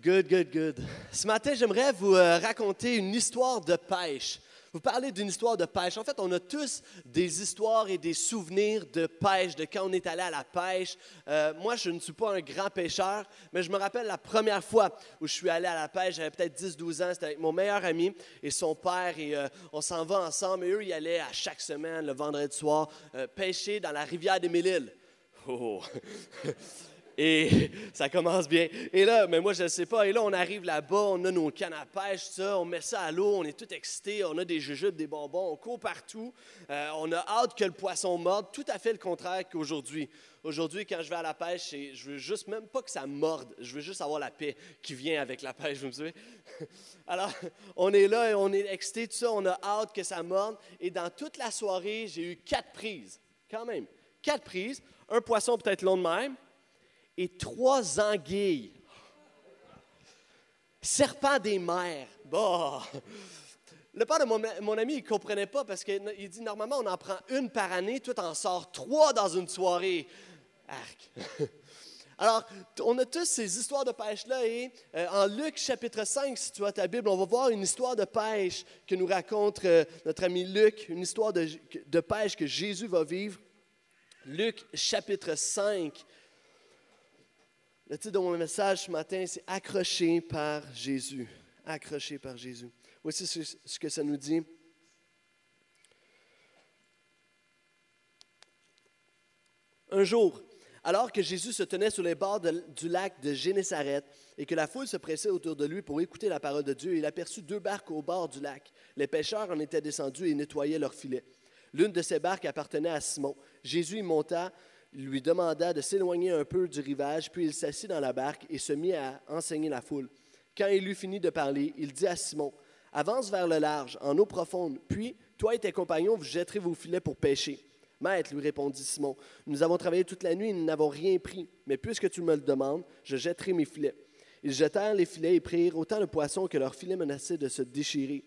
Good, good, good. Ce matin, j'aimerais vous euh, raconter une histoire de pêche. Vous parlez d'une histoire de pêche. En fait, on a tous des histoires et des souvenirs de pêche, de quand on est allé à la pêche. Euh, moi, je ne suis pas un grand pêcheur, mais je me rappelle la première fois où je suis allé à la pêche, j'avais peut-être 10-12 ans, c'était avec mon meilleur ami et son père, et euh, on s'en va ensemble. Et eux, ils allaient à chaque semaine, le vendredi soir, pêcher dans la rivière des Mille-Îles. Oh. Et ça commence bien. Et là, mais moi, je ne sais pas. Et là, on arrive là-bas, on a nos cannes à pêche, ça, on met ça à l'eau, on est tout excité, on a des jujubes, des bonbons, on court partout. Euh, on a hâte que le poisson morde, tout à fait le contraire qu'aujourd'hui. Aujourd'hui, quand je vais à la pêche, je veux juste même pas que ça morde, je veux juste avoir la paix qui vient avec la pêche, vous me savez. Alors, on est là et on est excité, tout ça, on a hâte que ça morde. Et dans toute la soirée, j'ai eu quatre prises, quand même, quatre prises. Un poisson peut-être long de même, et trois anguilles. Serpent des mers. Bon. Le père de mon, ami, il ne comprenait pas parce qu'il dit normalement, on en prend une par année, toi, en sors trois dans une soirée. Arc. Alors, on a tous ces histoires de pêche-là euh, en Luc chapitre 5, si tu as ta Bible, on va voir une histoire de pêche que nous raconte euh, notre ami Luc, une histoire de, de pêche que Jésus va vivre. Luc chapitre 5, le titre de mon message ce matin, c'est Accroché par Jésus. Accroché par Jésus. Voici ce que ça nous dit. Un jour, alors que Jésus se tenait sur les bords du lac de Génézareth et que la foule se pressait autour de lui pour écouter la parole de Dieu, il aperçut deux barques au bord du lac. Les pêcheurs en étaient descendus et nettoyaient leurs filets. L'une de ces barques appartenait à Simon. Jésus y monta lui demanda de s'éloigner un peu du rivage, puis il s'assit dans la barque et se mit à enseigner la foule. Quand il eut fini de parler, il dit à Simon, Avance vers le large, en eau profonde, puis toi et tes compagnons, vous jetterez vos filets pour pêcher. Maître, lui répondit Simon, nous avons travaillé toute la nuit et nous n'avons rien pris, mais puisque tu me le demandes, je jetterai mes filets. Ils jetèrent les filets et prirent autant de poissons que leurs filets menaçaient de se déchirer.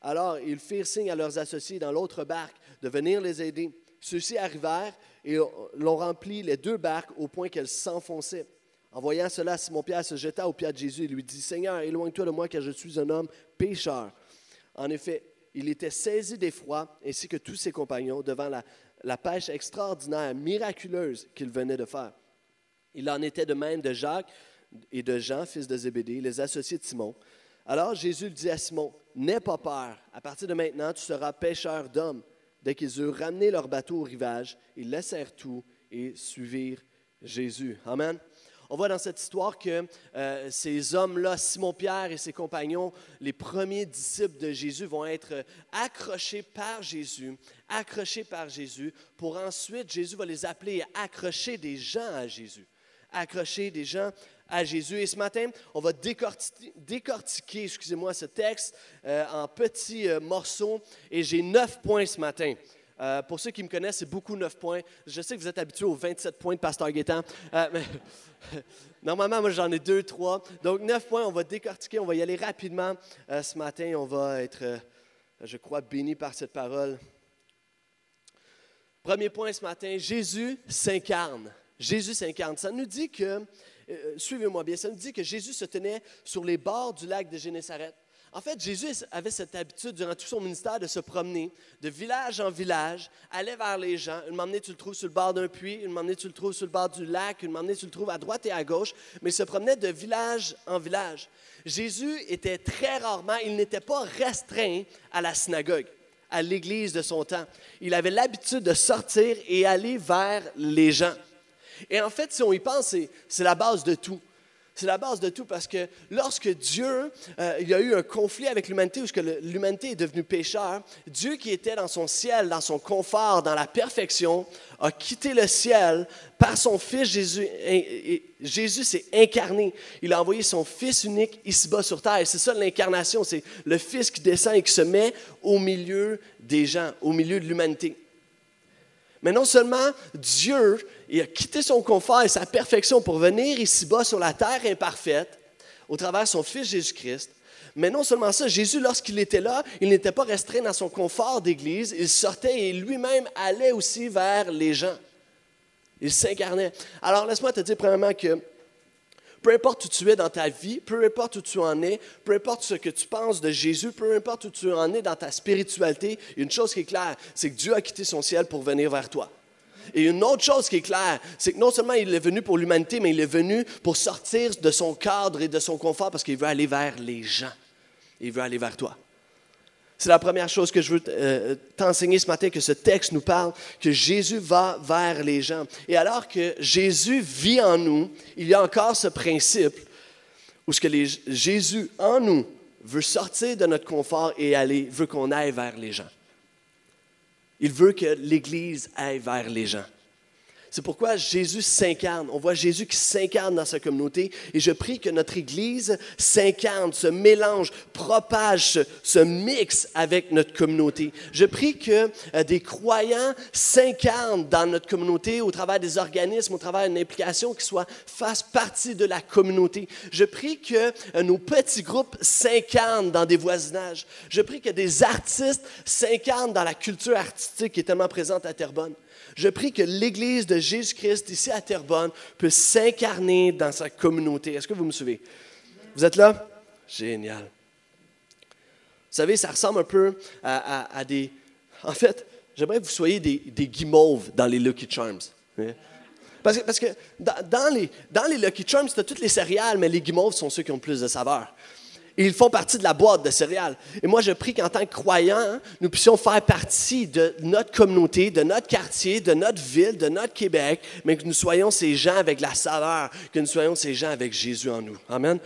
Alors ils firent signe à leurs associés dans l'autre barque de venir les aider. Ceux-ci arrivèrent et l'ont rempli les deux barques au point qu'elles s'enfonçaient. En voyant cela, Simon-Pierre se jeta aux pieds de Jésus et lui dit, Seigneur, éloigne-toi de moi car je suis un homme pécheur. En effet, il était saisi d'effroi, ainsi que tous ses compagnons, devant la, pêche extraordinaire, miraculeuse qu'il venait de faire. Il en était de même de Jacques et de Jean, fils de Zébédée, les associés de Simon. Alors Jésus dit à Simon, N'aie pas peur, à partir de maintenant, tu seras pêcheur d'hommes. Dès qu'ils eurent ramené leur bateau au rivage, ils laissèrent tout et suivirent Jésus. Amen. On voit dans cette histoire que euh, ces hommes-là, Simon-Pierre et ses compagnons, les premiers disciples de Jésus, vont être accrochés par Jésus, accrochés par Jésus, pour ensuite, Jésus va les appeler à accrocher des gens à Jésus, accrocher des gens à Jésus. Et ce matin, on va décortiquer, excusez-moi, ce texte euh, en petits euh, morceaux. Et j'ai neuf points ce matin. Euh, pour ceux qui me connaissent, c'est beaucoup neuf points. Je sais que vous êtes habitués aux 27 points de Pasteur Guétan. normalement, moi, j'en ai deux, trois. Donc, neuf points, on va décortiquer, on va y aller rapidement ce matin. On va être, je crois, béni par cette parole. Premier point ce matin, Jésus s'incarne. Jésus s'incarne. Ça nous dit que euh, suivez-moi bien, ça nous dit que Jésus se tenait sur les bords du lac de Génézareth. En fait, Jésus avait cette habitude durant tout son ministère de se promener de village en village, aller vers les gens. Une moment tu le trouves sur le bord d'un puits, une moment tu le trouves sur le bord du lac, une moment tu le trouves à droite et à gauche, mais il se promenait de village en village. Jésus était très rarement, il n'était pas restreint à la synagogue, à l'église de son temps. Il avait l'habitude de sortir et aller vers les gens. Et en fait, si on y pense, c'est la base de tout. C'est la base de tout parce que lorsque Dieu, euh, il y a eu un conflit avec l'humanité, où l'humanité est devenue pécheur, Dieu qui était dans son ciel, dans son confort, dans la perfection, a quitté le ciel par son Fils Jésus. Et, Jésus s'est incarné. Il a envoyé son Fils unique ici-bas sur terre. C'est ça l'incarnation, c'est le Fils qui descend et qui se met au milieu des gens, au milieu de l'humanité. Mais non seulement Dieu il a quitté son confort et sa perfection pour venir ici-bas sur la terre imparfaite au travers de son Fils Jésus-Christ. Mais non seulement ça, Jésus, lorsqu'il était là, il n'était pas restreint dans son confort d'église, il sortait et lui-même allait aussi vers les gens. Il s'incarnait. Alors laisse-moi te dire premièrement que peu importe où tu es dans ta vie, peu importe où tu en es, peu importe ce que tu penses de Jésus, peu importe où tu en es dans ta spiritualité, une chose qui est claire, c'est que Dieu a quitté son ciel pour venir vers toi. Et une autre chose qui est claire, c'est que non seulement il est venu pour l'humanité, mais il est venu pour sortir de son cadre et de son confort parce qu'il veut aller vers les gens. Il veut aller vers toi. C'est la première chose que je veux euh, t'enseigner ce matin, que ce texte nous parle, que Jésus va vers les gens. Et alors que Jésus vit en nous, il y a encore ce principe où ce que Jésus en nous veut sortir de notre confort et aller, veut qu'on aille vers les gens. Il veut que l'Église aille vers les gens. C'est pourquoi Jésus s'incarne. On voit Jésus qui s'incarne dans sa communauté. Et je prie que notre Église s'incarne, se mélange, propage, se, mixe avec notre communauté. Je prie que euh, des croyants s'incarnent dans notre communauté au travers des organismes, au travers d'une implication qui soit fasse partie de la communauté. Je prie que euh, nos petits groupes s'incarnent dans des voisinages. Je prie que des artistes s'incarnent dans la culture artistique qui est tellement présente à Terrebonne. Je prie que l'Église de Jésus-Christ ici à Terrebonne puisse s'incarner dans sa communauté. Est-ce que vous me suivez? Vous êtes là? Génial. Vous savez, ça ressemble un peu à, des... En fait, j'aimerais que vous soyez des, guimauves dans les Lucky Charms. Hein? Parce que, dans, les, Lucky Charms, tu as toutes les céréales, mais les guimauves sont ceux qui ont plus de saveur ils font partie de la boîte de céréales. Et moi, je prie qu'en tant que croyants, nous puissions faire partie de notre communauté, de notre quartier, de notre ville, de notre Québec, mais que nous soyons ces gens avec la saveur, que nous soyons ces gens avec Jésus en nous. Amen.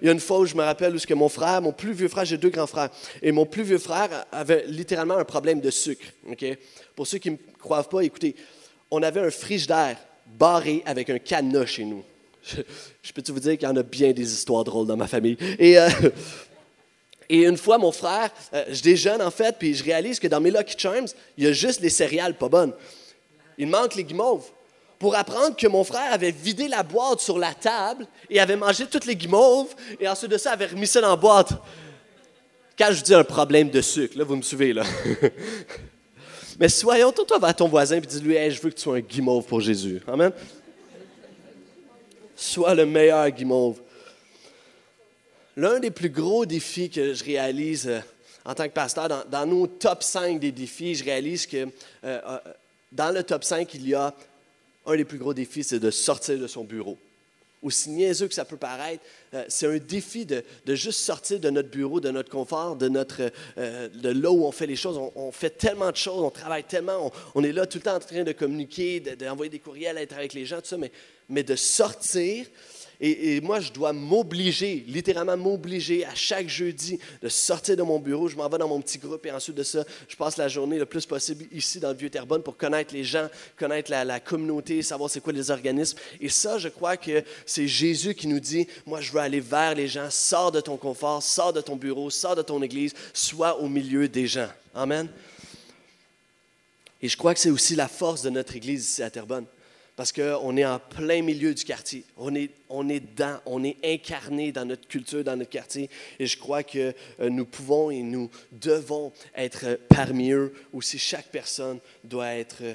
Il y a une fois où je me rappelle où que mon frère, mon plus vieux frère, j'ai deux grands frères, et mon plus vieux frère avait littéralement un problème de sucre. Pour ceux qui ne me croient pas, écoutez, on avait un frigidaire barré avec un cadenas chez nous. Je, peux-tu vous dire qu'il y en a bien des histoires drôles dans ma famille? Et, euh, une fois, mon frère, euh, je déjeune en fait, puis je réalise que dans mes Lucky Charms, il y a juste les céréales pas bonnes. Il manque les guimauves. Pour apprendre que mon frère avait vidé la boîte sur la table et avait mangé toutes les guimauves, et ensuite de ça, avait remis ça dans la boîte. Quand je dis un problème de sucre, là, vous me suivez, là. Mais soyons, toi, va à ton voisin et dis-lui, je veux que tu sois un guimauve pour Jésus. Amen. Sois le meilleur guimauve. L'un des plus gros défis que je réalise euh, en tant que pasteur, dans, nos top 5 des défis, je réalise que euh, euh, dans le top 5, il y a un des plus gros défis, c'est de sortir de son bureau. Aussi niaiseux que ça peut paraître, c'est un défi de, juste sortir de notre bureau, de notre confort, de, notre, de là où on fait les choses. On, fait tellement de choses, on travaille tellement, on, est là tout le temps en train de communiquer, d'envoyer des courriels, être avec les gens, tout ça, mais mais de sortir. Et, moi, je dois m'obliger, littéralement m'obliger à chaque jeudi de sortir de mon bureau. Je m'en vais dans mon petit groupe et ensuite de ça, je passe la journée le plus possible ici dans le Vieux-Terrebonne pour connaître les gens, connaître la, communauté, savoir c'est quoi les organismes. Et ça, je crois que c'est Jésus qui nous dit, moi, je veux aller vers les gens, sors de ton confort, sors de ton bureau, sors de ton église, sois au milieu des gens. Amen. Et je crois que c'est aussi la force de notre église ici à Terrebonne parce qu'on est en plein milieu du quartier. On est, on est dedans, on est incarné dans notre culture, dans notre quartier. Et je crois que euh, nous pouvons et nous devons être parmi eux aussi. Chaque personne doit être euh,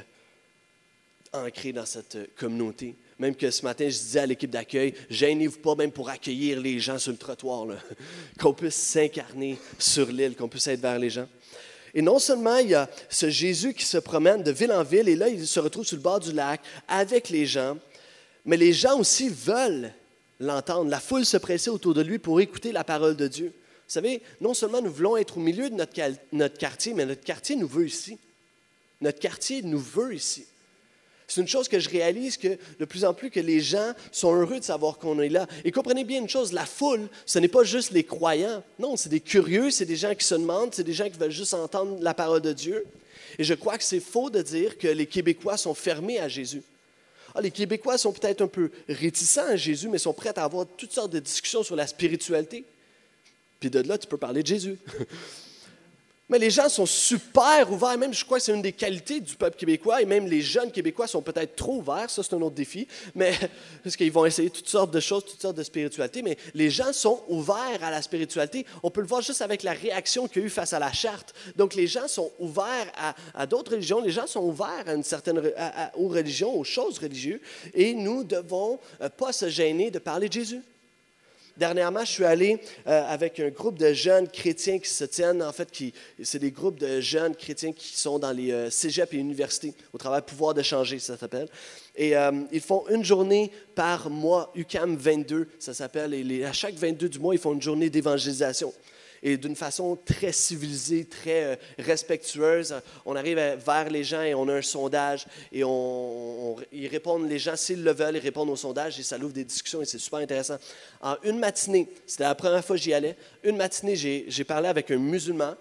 ancrée dans cette communauté. Même que ce matin, je disais à l'équipe d'accueil, gênez-vous pas même pour accueillir les gens sur le trottoir, qu'on puisse s'incarner sur l'île, qu'on puisse être vers les gens. Et non seulement il y a ce Jésus qui se promène de ville en ville, et là, il se retrouve sur le bord du lac avec les gens, mais les gens aussi veulent l'entendre. La foule se pressait autour de lui pour écouter la parole de Dieu. Vous savez, non seulement nous voulons être au milieu de notre, notre quartier, mais notre quartier nous veut ici. Notre quartier nous veut ici. C'est une chose que je réalise que de plus en plus que les gens sont heureux de savoir qu'on est là. Et comprenez bien une chose, la foule, ce n'est pas juste les croyants. Non, c'est des curieux, c'est des gens qui se demandent, c'est des gens qui veulent juste entendre la parole de Dieu. Et je crois que c'est faux de dire que les Québécois sont fermés à Jésus. Ah, les Québécois sont peut-être un peu réticents à Jésus, mais sont prêts à avoir toutes sortes de discussions sur la spiritualité. Puis de là, tu peux parler de Jésus. Mais les gens sont super ouverts, même je crois que c'est une des qualités du peuple québécois, et même les jeunes québécois sont peut-être trop ouverts, ça c'est un autre défi, mais, parce qu'ils vont essayer toutes sortes de choses, toutes sortes de spiritualité, mais les gens sont ouverts à la spiritualité. On peut le voir juste avec la réaction qu'il y a eu face à la charte. Donc les gens sont ouverts à, d'autres religions, les gens sont ouverts à une certaine, aux religions, aux choses religieuses, et nous ne devons euh, pas se gêner de parler de Jésus. Dernièrement, je suis allé euh, avec un groupe de jeunes chrétiens qui se tiennent, en fait, qui, c'est des groupes de jeunes chrétiens qui sont dans les euh, cégeps et universités, au travail Pouvoir de changer, ça s'appelle. Et euh, ils font une journée par mois, UCAM 22, ça s'appelle, et à chaque 22 du mois, ils font une journée d'évangélisation et d'une façon très civilisée, très euh, respectueuse. On arrive vers les gens et on a un sondage et on, ils répondent, les gens, s'ils le veulent, ils répondent au sondage et ça ouvre des discussions et c'est super intéressant. En une matinée, c'était la première fois que j'y allais, une matinée, j'ai parlé avec un musulman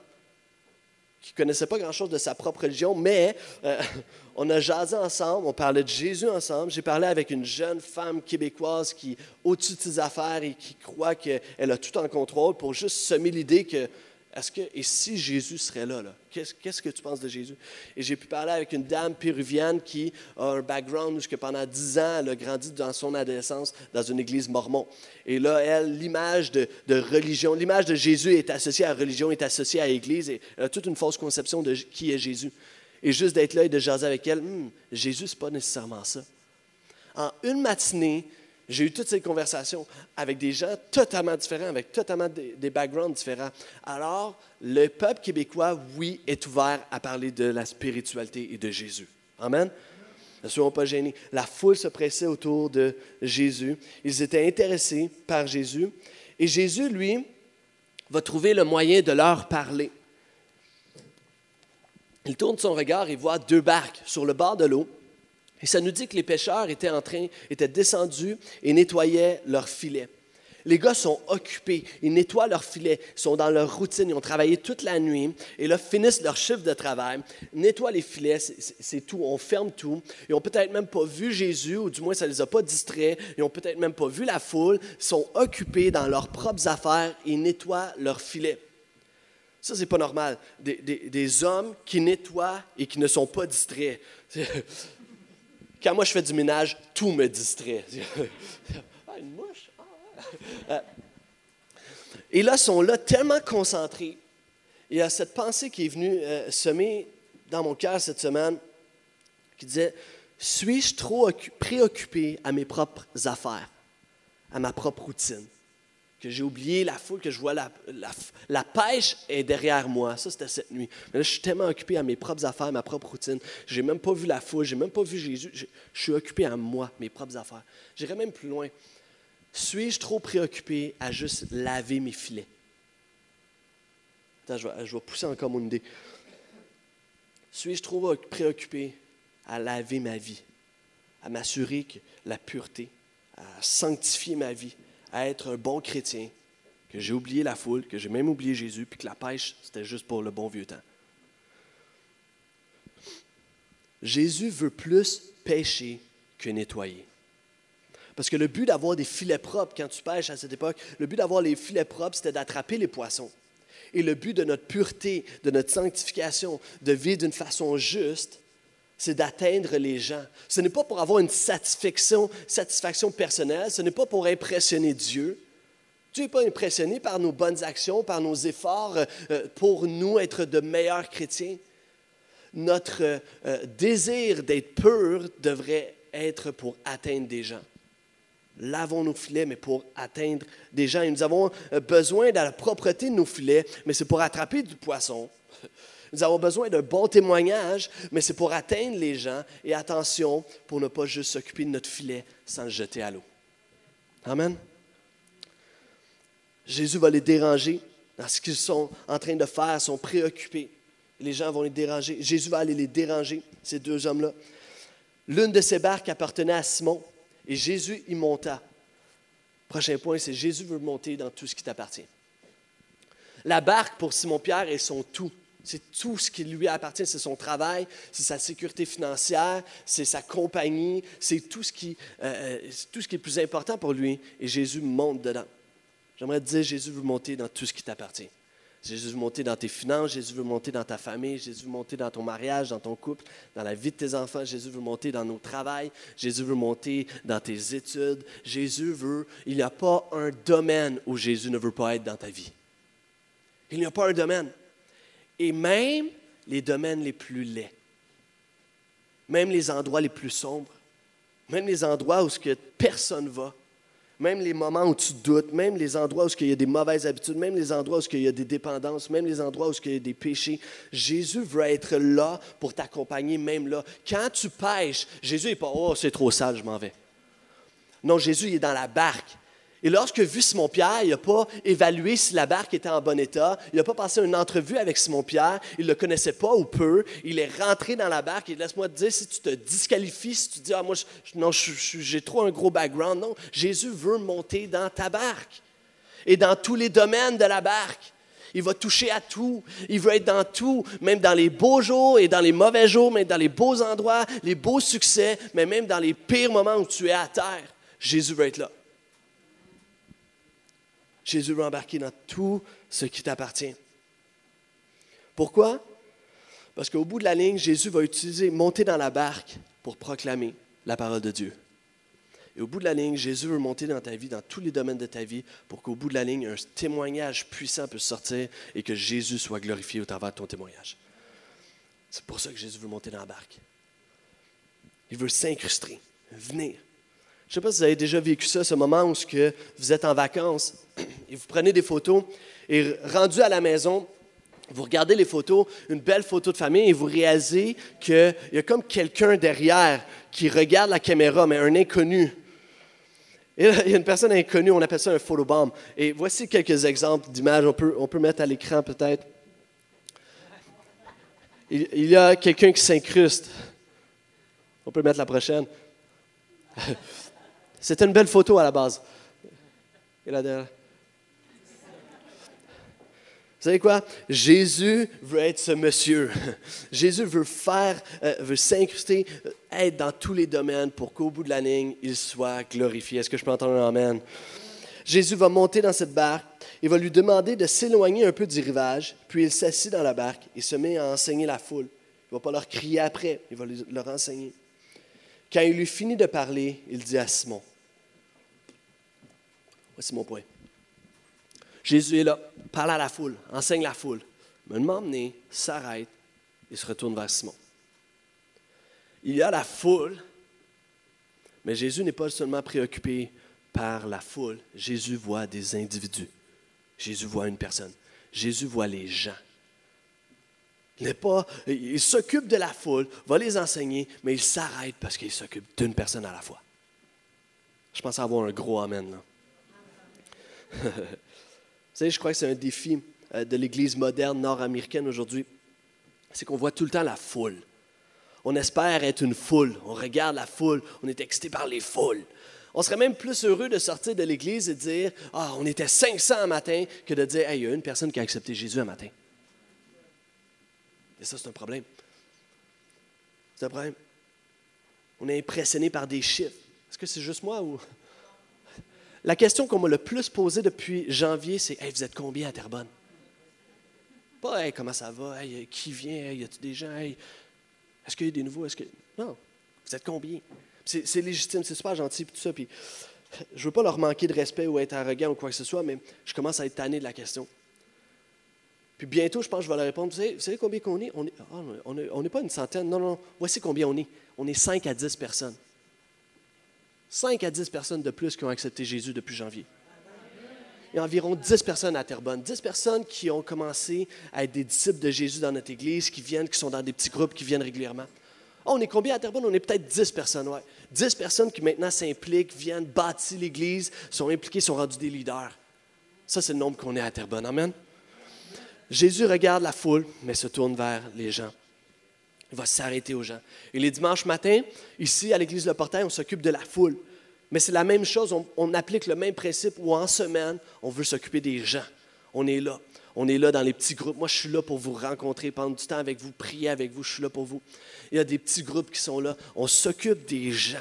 qui connaissait pas grand-chose de sa propre religion, mais euh, on a jasé ensemble, on parlait de Jésus ensemble. J'ai parlé avec une jeune femme québécoise qui, au-dessus de ses affaires et qui croit qu'elle a tout en contrôle pour juste semer l'idée que, est-ce que, et si Jésus serait là, là? Qu'est-ce, que tu penses de Jésus? Et j'ai pu parler avec une dame péruvienne qui a un background où pendant dix ans, elle a grandi dans son adolescence dans une église mormon. Et là, elle, l'image de, religion, l'image de Jésus est associée à religion, est associée à l'église, et elle a toute une fausse conception de qui est Jésus. Et juste d'être là et de jaser avec elle, hmm, Jésus, ce pas nécessairement ça. En une matinée, j'ai eu toutes ces conversations avec des gens totalement différents, avec totalement des, backgrounds différents. Alors, le peuple québécois, oui, est ouvert à parler de la spiritualité et de Jésus. Amen. Ne soyons pas gênés. La foule se pressait autour de Jésus. Ils étaient intéressés par Jésus. Et Jésus, lui, va trouver le moyen de leur parler. Il tourne son regard et voit deux barques sur le bord de l'eau. Et ça nous dit que les pêcheurs étaient en train, étaient descendus et nettoyaient leurs filets. Les gars sont occupés, ils nettoient leurs filets, sont dans leur routine, ils ont travaillé toute la nuit, et là finissent leur chiffre de travail, nettoient les filets, c'est tout, on ferme tout. Ils n'ont peut-être même pas vu Jésus, ou du moins ça ne les a pas distraits, ils n'ont peut-être même pas vu la foule, ils sont occupés dans leurs propres affaires, ils nettoient leurs filets. Ça, c'est pas normal. Des, hommes qui nettoient et qui ne sont pas distraits. Quand moi je fais du ménage, tout me distrait. ah, une mouche. Euh, et là, ils sont là tellement concentrés. Il y a cette pensée qui est venue euh, semer dans mon cœur cette semaine qui disait Suis-je trop préoccupé à mes propres affaires, à ma propre routine? Que j'ai oublié la foule, que je vois la, pêche est derrière moi. Ça, c'était cette nuit. Mais là, je suis tellement occupé à mes propres affaires, ma propre routine. Je n'ai même pas vu la foule, je n'ai même pas vu Jésus. Je, suis occupé à moi, mes propres affaires. J'irai même plus loin. Suis-je trop préoccupé à juste laver mes filets? Attends, je vais, je vais pousser encore mon idée. Suis-je trop préoccupé à laver ma vie, à m'assurer que la pureté, à sanctifier ma vie, à être un bon chrétien, que j'ai oublié la foule, que j'ai même oublié Jésus, puis que la pêche, c'était juste pour le bon vieux temps. Jésus veut plus pêcher que nettoyer. Parce que le but d'avoir des filets propres quand tu pêches à cette époque, le but d'avoir les filets propres, c'était d'attraper les poissons. Et le but de notre pureté, de notre sanctification, de vivre d'une façon juste, c'est d'atteindre les gens. Ce n'est pas pour avoir une satisfaction, satisfaction personnelle, ce n'est pas pour impressionner Dieu. Dieu n'est pas impressionné par nos bonnes actions, par nos efforts euh, pour nous être de meilleurs chrétiens. Notre euh, désir d'être pur devrait être pour atteindre des gens. Lavons nos filets, mais pour atteindre des gens. Et nous avons euh, besoin de la propreté de nos filets, mais c'est pour attraper du poisson. Nous avons besoin d'un bon témoignage, mais c'est pour atteindre les gens. Et attention, pour ne pas juste s'occuper de notre filet sans le jeter à l'eau. Amen. Jésus va les déranger dans ce qu'ils sont en train de faire, sont préoccupés. Les gens vont les déranger. Jésus va aller les déranger, ces deux hommes-là. L'une de ces barques appartenait à Simon et Jésus y monta. Prochain point, c'est Jésus veut monter dans tout ce qui t'appartient. La barque pour Simon-Pierre est son tout. C'est tout ce qui lui appartient, c'est son travail, c'est sa sécurité financière, c'est sa compagnie, c'est tout, ce qui, euh, euh, tout ce qui est plus important pour lui. Et Jésus monte dedans. J'aimerais te dire, Jésus veut monter dans tout ce qui t'appartient. Jésus veut monter dans tes finances, Jésus veut monter dans ta famille, Jésus veut monter dans ton mariage, dans ton couple, dans la vie de tes enfants, Jésus veut monter dans nos travails, Jésus veut monter dans tes études. Jésus veut, il n'y a pas un domaine où Jésus ne veut pas être dans ta vie. Il n'y a pas un domaine. Et même les domaines les plus laids, même les endroits les plus sombres, même les endroits où ce que personne va, même les moments où tu doutes, même les endroits où il y a des mauvaises habitudes, même les endroits où il y a des dépendances, même les endroits où il y a des péchés, Jésus veut être là pour t'accompagner, même là. Quand tu pêches, Jésus n'est pas Oh, c'est trop sale, je m'en vais. Non, Jésus il est dans la barque. Et lorsque vu Simon-Pierre, il n'a pas évalué si la barque était en bon état, il n'a pas passé une entrevue avec Simon-Pierre, il ne le connaissait pas ou peu, il est rentré dans la barque et laisse-moi te dire, si tu te disqualifies, si tu dis, ah moi, non, j'ai trop un gros background, non, Jésus veut monter dans ta barque et dans tous les domaines de la barque. Il va toucher à tout. Il veut être dans tout, même dans les beaux jours et dans les mauvais jours, même dans les beaux endroits, les beaux succès, mais même dans les pires moments où tu es à terre. Jésus veut être là. Jésus veut embarquer dans tout ce qui t'appartient. Pourquoi? Parce qu'au bout de la ligne, Jésus va utiliser, monter dans la barque pour proclamer la parole de Dieu. Et au bout de la ligne, Jésus veut monter dans ta vie, dans tous les domaines de ta vie, pour qu'au bout de la ligne, un témoignage puissant puisse sortir et que Jésus soit glorifié au travers de ton témoignage. C'est pour ça que Jésus veut monter dans la barque. Il veut s'incruster, venir. Je ne sais pas si vous avez déjà vécu ça, ce moment où vous êtes en vacances et vous prenez des photos et rendu à la maison, vous regardez les photos, une belle photo de famille et vous réalisez qu'il y a comme quelqu'un derrière qui regarde la caméra, mais un inconnu. Il y a une personne inconnue, on appelle ça un photobomb. Et voici quelques exemples d'images, on peut, on peut mettre à l'écran peut-être. Il, il y a quelqu'un qui s'incruste. On peut mettre la prochaine. C'était une belle photo à la base. Là. Vous savez quoi? Jésus veut être ce monsieur. Jésus veut faire, euh, veut s'incruster, euh, être dans tous les domaines pour qu'au bout de la ligne, il soit glorifié. Est-ce que je peux entendre un Amen? Jésus va monter dans cette barque. Il va lui demander de s'éloigner un peu du rivage, puis il s'assit dans la barque et se met à enseigner la foule. Il ne va pas leur crier après, il va leur enseigner. Quand il eut fini de parler, il dit à Simon, Voici mon point. Jésus est là, parle à la foule, enseigne la foule. Mais le m'emmener, s'arrête et se retourne vers Simon. Il y a la foule, mais Jésus n'est pas seulement préoccupé par la foule. Jésus voit des individus. Jésus voit une personne. Jésus voit les gens. Il pas, il s'occupe de la foule, va les enseigner, mais il s'arrête parce qu'il s'occupe d'une personne à la fois. Je pense avoir un gros amen là. Vous savez, je crois que c'est un défi euh, de l'Église moderne nord-américaine aujourd'hui. C'est qu'on voit tout le temps la foule. On espère être une foule. On regarde la foule. On est excité par les foules. On serait même plus heureux de sortir de l'Église et de dire Ah, on était 500 un matin que de dire Hey, il y a une personne qui a accepté Jésus un matin. Et ça, c'est un problème. C'est un problème. On est impressionné par des chiffres. Est-ce que c'est juste moi ou. La question qu'on m'a le plus posée depuis janvier, c'est Hey, vous êtes combien à Terrebonne? Pas Hey, comment ça va? Hey, qui vient? y a-t-il des gens? est-ce qu'il y a des nouveaux? Est-ce que... Non. Vous êtes combien? C'est, légitime, c'est super gentil, tout ça. Puis, je veux pas leur manquer de respect ou être arrogant ou quoi que ce soit, mais je commence à être tanné de la question. Puis bientôt, je pense que je vais leur répondre. Vous savez, combien qu'on est? On n'est ah, est, pas une centaine. Non, non, voici combien on est. On est 5 à 10 personnes. 5 à 10 personnes de plus qui ont accepté Jésus depuis janvier. Il y a environ 10 personnes à Terrebonne, 10 personnes qui ont commencé à être des disciples de Jésus dans notre Église, qui viennent, qui sont dans des petits groupes, qui viennent régulièrement. Oh, on est combien à Terrebonne? On est peut-être 10 personnes, ouais. 10 personnes qui maintenant s'impliquent, viennent bâtir l'Église, sont impliquées, sont rendus des leaders. Ça, c'est le nombre qu'on est à Terrebonne. Amen. Jésus regarde la foule, mais se tourne vers les gens. Il va s'arrêter aux gens. Et les dimanches matins, ici à l'église Le Portail, on s'occupe de la foule. Mais c'est la même chose, on, applique le même principe où en semaine, on veut s'occuper des gens. On est là. On est là dans les petits groupes. Moi, je suis là pour vous rencontrer, prendre du temps avec vous, prier avec vous. Je suis là pour vous. Il y a des petits groupes qui sont là. On s'occupe des gens.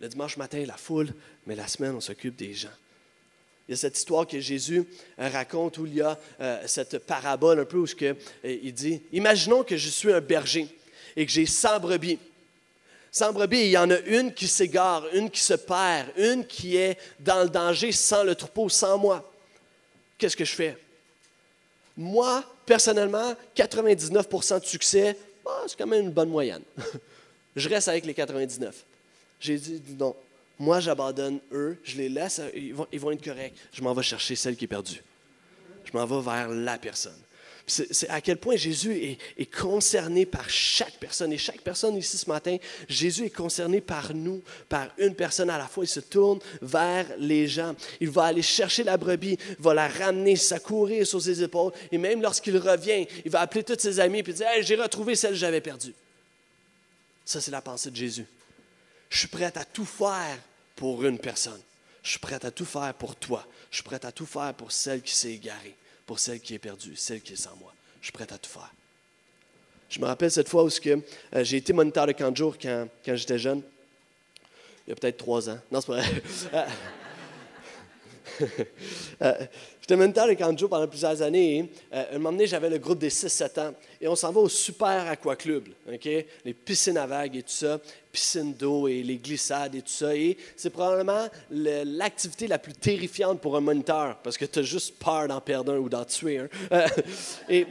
Le dimanche matin, la foule, mais la semaine, on s'occupe des gens. Il y a cette histoire que Jésus euh, raconte où il y a euh, cette parabole un peu où euh, il dit, imaginons que je suis un berger et que j'ai 100 brebis. 100 brebis, il y en a une qui s'égare, une qui se perd, une qui est dans le danger sans le troupeau, sans moi. Qu'est-ce que je fais? Moi, personnellement, 99% de succès, bah, c'est quand même une bonne moyenne. je reste avec les 99. J'ai dit, non, moi j'abandonne eux, je les laisse, ils vont, ils vont être corrects. Je m'en vais chercher celle qui est perdue. Je m'en vais vers la personne. C'est à quel point Jésus est, concerné par chaque personne. Et chaque personne ici ce matin, Jésus est concerné par nous, par une personne à la fois. Il se tourne vers les gens. Il va aller chercher la brebis, va la ramener, s'accourir sur ses épaules. Et même lorsqu'il revient, il va appeler tous ses amis et dire J'ai retrouvé celle que j'avais perdue. Ça, c'est la pensée de Jésus. Je suis prêt à tout faire pour une personne. Je suis prêt à tout faire pour toi. Je suis prêt à tout faire pour celle qui s'est égarée pour celle qui est perdue, celle qui est sans moi. Je suis prêt à tout faire. Je me rappelle cette fois où euh, j'ai été moniteur de camp de jour quand, quand j'étais jeune. Il y a peut-être trois ans. Non, c'est pas vrai. Euh, j'étais camp de jour pendant plusieurs années. Euh, un moment donné, j'avais le groupe des 6-7 ans. Et on s'en va au Super Aqua Club. Les piscines à vagues et tout ça piscine d'eau et les glissades et tout ça. Et c'est probablement l'activité la plus terrifiante pour un moniteur parce que tu as juste peur d'en perdre un ou d'en tuer un. Euh, et,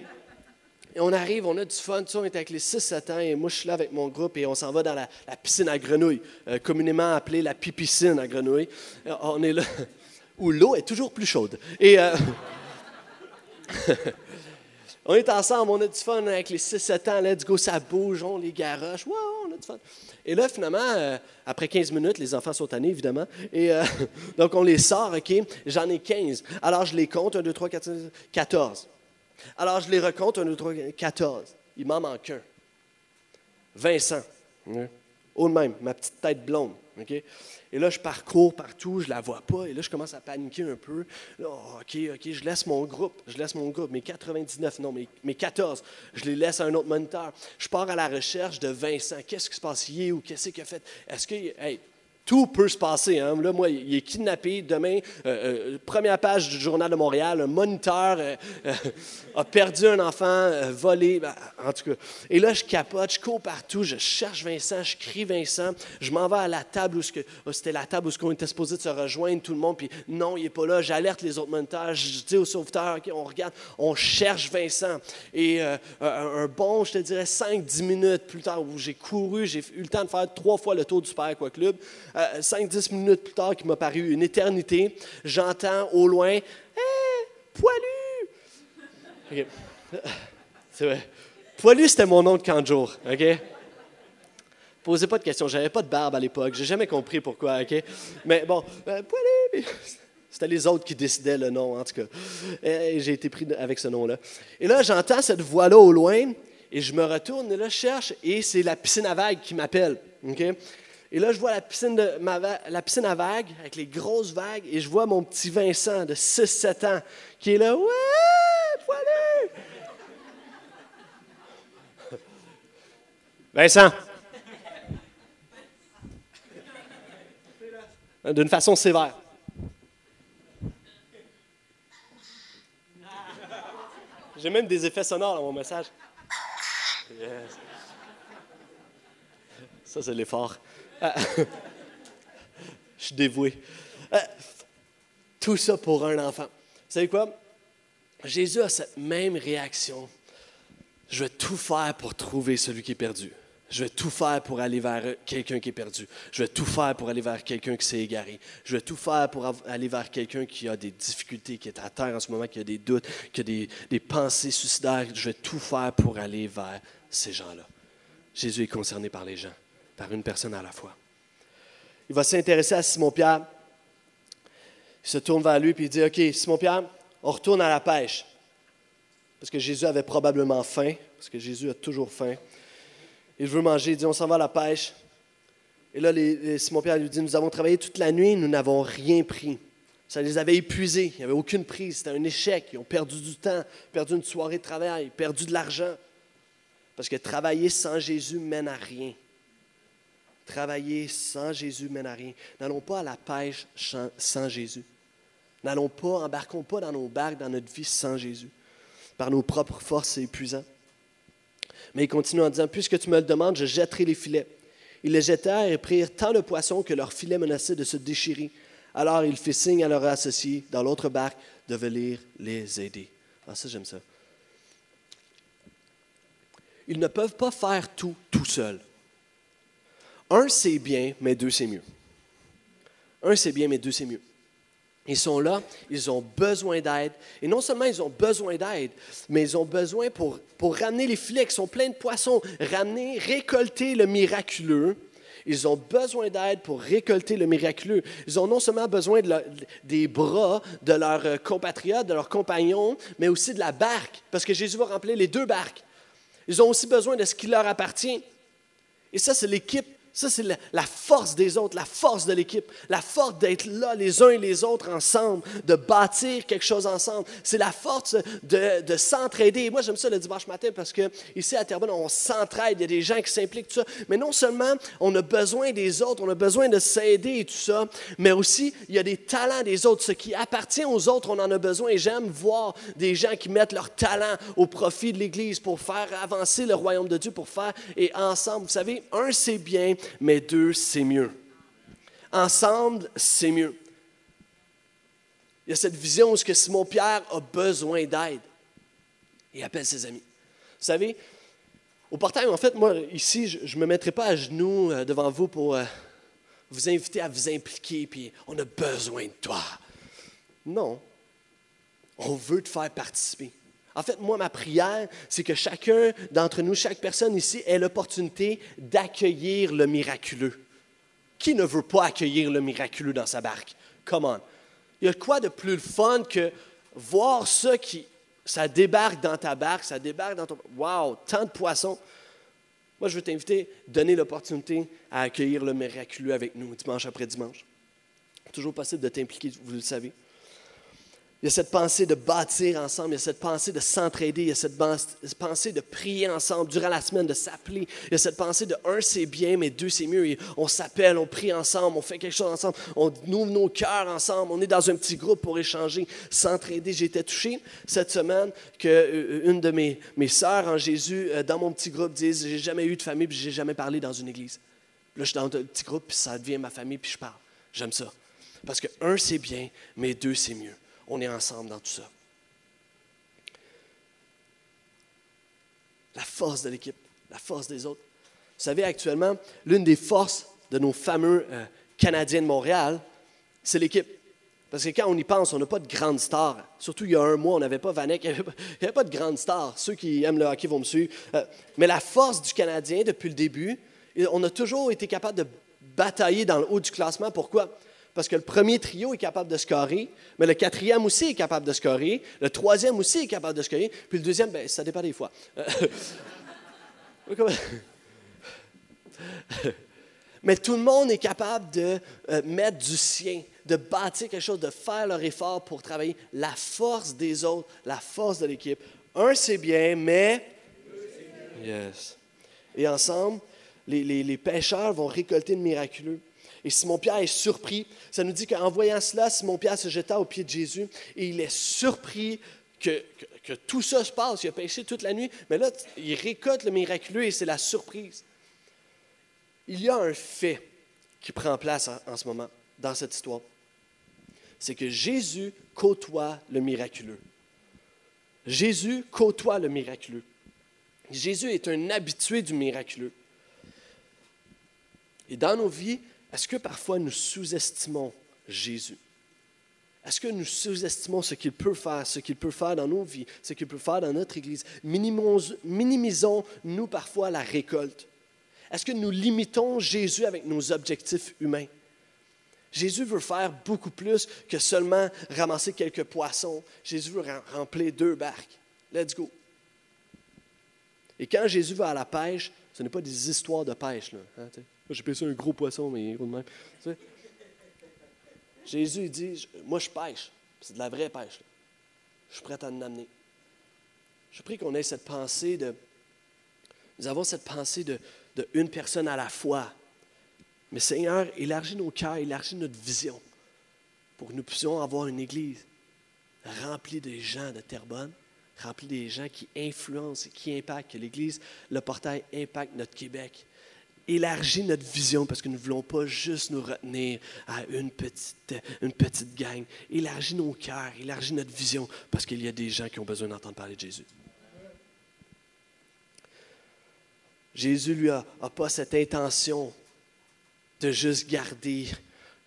on arrive, on a du fun, on est avec les 6-7 ans et moi je suis là avec mon groupe et on s'en va dans la, piscine à grenouilles, euh, communément appelée la pipicine à grenouilles. Euh, on est là où l'eau est toujours plus chaude. Et. On est ensemble, on a du fun avec les 6-7 ans, let's go, ça bouge, on les garoche, wow, on a du fun. Et là, finalement, euh, après 15 minutes, les enfants sont tannés, évidemment, et euh, donc on les sort, OK, j'en ai 15. Alors je les compte, 1, 2, 3, 4, 5, 14. Alors je les recompte, 1, 2, 3, 14. Il m'en manque un. Vincent. Au même, ma petite tête blonde. Et là, je parcours partout, je la vois pas, et là, je commence à paniquer un peu. Oh, OK, OK, je laisse mon groupe, je laisse mon groupe, mes 99, non, mes, mes 14, je les laisse à un autre moniteur. Je pars à la recherche de Vincent. Qu'est-ce qui se passe? hier ou qu'est-ce qu'il a fait? Est-ce que, tout peut se passer. Hein. Là, moi, il est kidnappé. Demain, euh, euh, première page du Journal de Montréal, un moniteur euh, a perdu un enfant, volé. Ben, en tout cas. Et là, je capote, je cours partout, je cherche Vincent, je crie Vincent. Je m'en vais à la table où oh, c'était la table où on était supposé de se rejoindre, tout le monde. Puis non, il n'est pas là. J'alerte les autres moniteurs. Je dis aux sauveteurs, OK, on regarde, on cherche Vincent. Et un bon, je te dirais, 5-10 minutes plus tard, où j'ai couru, j'ai eu le temps de faire trois fois le tour du Super Aqua Club. 5-10 minutes plus tard, qui m'a paru une éternité, j'entends au loin Hé, poilu C'est vrai. Poilu, c'était mon nom de camp de jour. OK? Posez pas de questions. J'avais pas de barbe à l'époque. J'ai jamais compris pourquoi. OK? Mais bon, euh, poilu. C'était les autres qui décidaient le nom, en tout cas. J'ai été pris avec ce nom-là. Et là, j'entends cette voix-là au loin, et je me retourne, et là, je cherche, et c'est la piscine à vagues qui m'appelle. OK? Et là, je vois la piscine, de, la piscine à vagues, avec les grosses vagues, et je vois mon petit Vincent de 6-7 ans qui est là. Ouais, poilu! Vincent! D'une façon sévère. J'ai même des effets sonores dans mon message. Ça, c'est l'effort. Je suis dévoué. Ah. Tout ça pour un enfant. Vous savez quoi? Jésus a cette même réaction. Je vais tout faire pour trouver celui qui est perdu. Je vais tout faire pour aller vers quelqu'un qui est perdu. Je vais tout faire pour aller vers quelqu'un qui s'est égaré. Je vais tout faire pour aller vers quelqu'un qui a des difficultés, qui est à terre en ce moment, qui a des doutes, qui a des, des pensées suicidaires. Je vais tout faire pour aller vers ces gens-là. Jésus est concerné par les gens, par une personne à la fois il va s'intéresser à Simon-Pierre. Il se tourne vers lui et il dit, OK, Simon-Pierre, on retourne à la pêche. Parce que Jésus avait probablement faim, parce que Jésus a toujours faim. Il veut manger, il dit, on s'en va à la pêche. Et là, Simon-Pierre lui dit, nous avons travaillé toute la nuit, nous n'avons rien pris. Ça les avait épuisés, il n'y avait aucune prise, c'était un échec. Ils ont perdu du temps, perdu une soirée de travail, perdu de l'argent. Parce que travailler sans Jésus mène à rien. Travailler sans Jésus mène à rien. N'allons pas à la pêche sans Jésus. N'allons pas, embarquons pas dans nos barques, dans notre vie sans Jésus. Par nos propres forces, c'est épuisant. Mais il continue en disant, puisque tu me le demandes, je jetterai les filets. Ils les jettèrent et prirent tant de poissons que leurs filets menaçaient de se déchirer. Alors il fit signe à leurs associés dans l'autre barque de venir les aider. Ah, ça, j'aime ça. Ils ne peuvent pas faire tout tout seuls. Un, c'est bien, mais deux, c'est mieux. Un, c'est bien, mais deux, c'est mieux. Ils sont là, ils ont besoin d'aide. Et non seulement ils ont besoin d'aide, mais ils ont besoin pour, pour ramener les filets qui sont pleins de poissons, ramener, récolter le miraculeux. Ils ont besoin d'aide pour récolter le miraculeux. Ils ont non seulement besoin de des bras de leurs compatriotes, de leurs compagnons, mais aussi de la barque, parce que Jésus va remplir les deux barques. Ils ont aussi besoin de ce qui leur appartient. Et ça, c'est l'équipe ça, c'est la, force des autres, la force de l'équipe, la force d'être là les uns et les autres ensemble, de bâtir quelque chose ensemble. C'est la force de, s'entraider. Moi, j'aime ça le dimanche matin parce que ici à Terrebonne, on s'entraide. Il y a des gens qui s'impliquent, tout ça. Mais non seulement on a besoin des autres, on a besoin de s'aider et tout ça, mais aussi il y a des talents des autres. Ce qui appartient aux autres, on en a besoin. Et j'aime voir des gens qui mettent leur talent au profit de l'Église pour faire avancer le royaume de Dieu, pour faire et ensemble. Vous savez, un, c'est bien mais deux, c'est mieux. Ensemble, c'est mieux. Il y a cette vision où que Simon-Pierre a besoin d'aide. Il appelle ses amis. Vous savez, au portail, en fait, moi, ici, je ne me mettrai pas à genoux euh, devant vous pour euh, vous inviter à vous impliquer, puis on a besoin de toi. Non. On veut te faire participer. En fait, moi, ma prière, c'est que chacun d'entre nous, chaque personne ici, ait l'opportunité d'accueillir le miraculeux. Qui ne veut pas accueillir le miraculeux dans sa barque? Come on. Il y a quoi de plus fun que voir ça qui, ça débarque dans ta barque, ça débarque dans ton... Wow, tant de poissons. Moi, je veux t'inviter donner l'opportunité à accueillir le miraculeux avec nous dimanche après dimanche. Toujours possible de t'impliquer, vous le savez. Il y a cette pensée de bâtir ensemble, il y a cette pensée de s'entraider, il y a cette pensée de prier ensemble durant la semaine, de s'appeler. Il y a cette pensée de un, c'est bien, mais deux, c'est mieux. on s'appelle, on prie ensemble, on fait quelque chose ensemble, on ouvre nos cœurs ensemble, on est dans un petit groupe pour échanger, s'entraider. J'ai été touché cette semaine qu'une euh, de mes, mes sœurs en Jésus, euh, dans mon petit groupe, dise J'ai jamais eu de famille, puis j'ai jamais parlé dans une église. Là, je suis dans un petit groupe, puis ça devient ma famille, puis je parle. J'aime ça. Parce que un, c'est bien, mais deux, c'est mieux on est ensemble dans tout ça. La force de l'équipe, la force des autres. Vous savez, actuellement, l'une des forces de nos fameux euh, Canadiens de Montréal, c'est l'équipe. Parce que quand on y pense, on n'a pas de grandes stars. Surtout il y a un mois, on n'avait pas Vanek, il n'y avait, pas de grandes stars. Ceux qui aiment le hockey vont me suivre. Euh, mais la force du Canadien, depuis le début, on a toujours été capable de batailler dans le haut du classement. Pourquoi? Parce que le premier trio est capable de scorer, mais le quatrième aussi est capable de scorer, le troisième aussi est capable de scorer, puis le deuxième, ben, ça dépend des fois. mais tout le monde est capable de euh, mettre du sien, de bâtir quelque chose, de faire leur effort pour travailler la force des autres, la force de l'équipe. Un, c'est bien, mais... Yes. Et ensemble, les, les, les pêcheurs vont récolter le miraculeux. Et Simon-Pierre est surpris. Ça nous dit qu'en voyant cela, Simon-Pierre se jeta aux pieds de Jésus et il est surpris que, que, tout ça se passe. Il a pêché toute la nuit, mais là, il récolte le miraculeux et c'est la surprise. Il y a un fait qui prend place en, ce moment dans cette histoire. C'est que Jésus côtoie le miraculeux. Jésus côtoie le miraculeux. Jésus est un habitué du miraculeux. Et dans nos vies, est-ce que parfois nous sous-estimons Jésus? Est-ce que nous sous-estimons ce qu'il peut faire, ce qu'il peut faire dans nos vies, ce qu'il peut faire dans notre Église? Minimisons-nous parfois la récolte? Est-ce que nous limitons Jésus avec nos objectifs humains? Jésus veut faire beaucoup plus que seulement ramasser quelques poissons. Jésus veut remplir deux barques. Let's go. Et quand Jésus va à la pêche, ce n'est pas des histoires de pêche. Là, hein, j'ai pêché un gros poisson, mais gros de même. Jésus dit Moi, je pêche. C'est de la vraie pêche. Je suis prêt à en amener. Je prie qu'on ait cette pensée de. Nous avons cette pensée de, une personne à la fois. Mais Seigneur, élargis nos cœurs, élargis notre vision pour que nous puissions avoir une Église remplie de gens de Terrebonne, remplie des gens qui influencent et qui impactent, que l'Église, le portail impacte notre Québec. Élargis notre vision parce que nous ne voulons pas juste nous retenir à une petite, une gang. Élargis nos cœurs, élargis notre vision parce qu'il y a des gens qui ont besoin d'entendre parler de Jésus. Jésus, lui, n'a pas cette intention de juste garder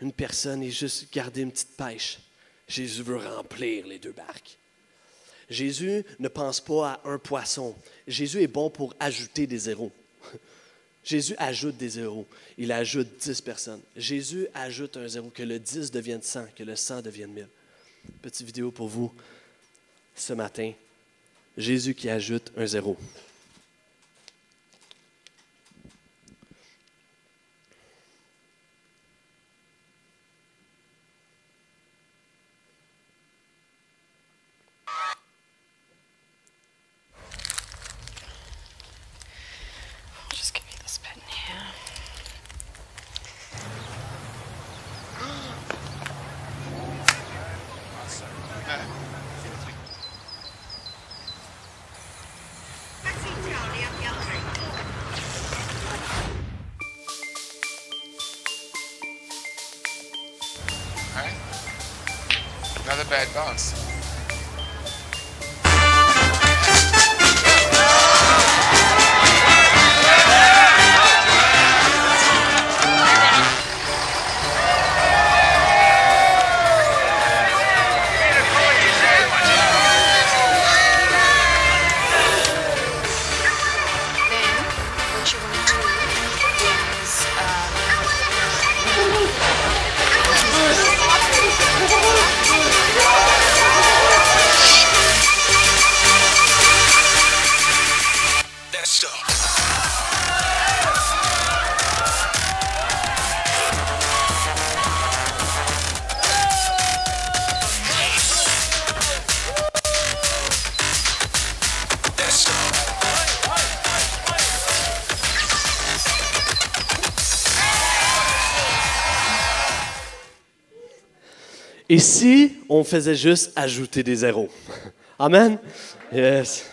une personne et juste garder une petite pêche. Jésus veut remplir les deux barques. Jésus ne pense pas à un poisson. Jésus est bon pour ajouter des zéros. Jésus ajoute des zéros. Il ajoute 10 personnes. Jésus ajoute un zéro, que le 10 devienne 100, que le 100 devienne 1000. Petite vidéo pour vous ce matin. Jésus qui ajoute un zéro. Et si on faisait juste ajouter des zéros? Amen? Yes.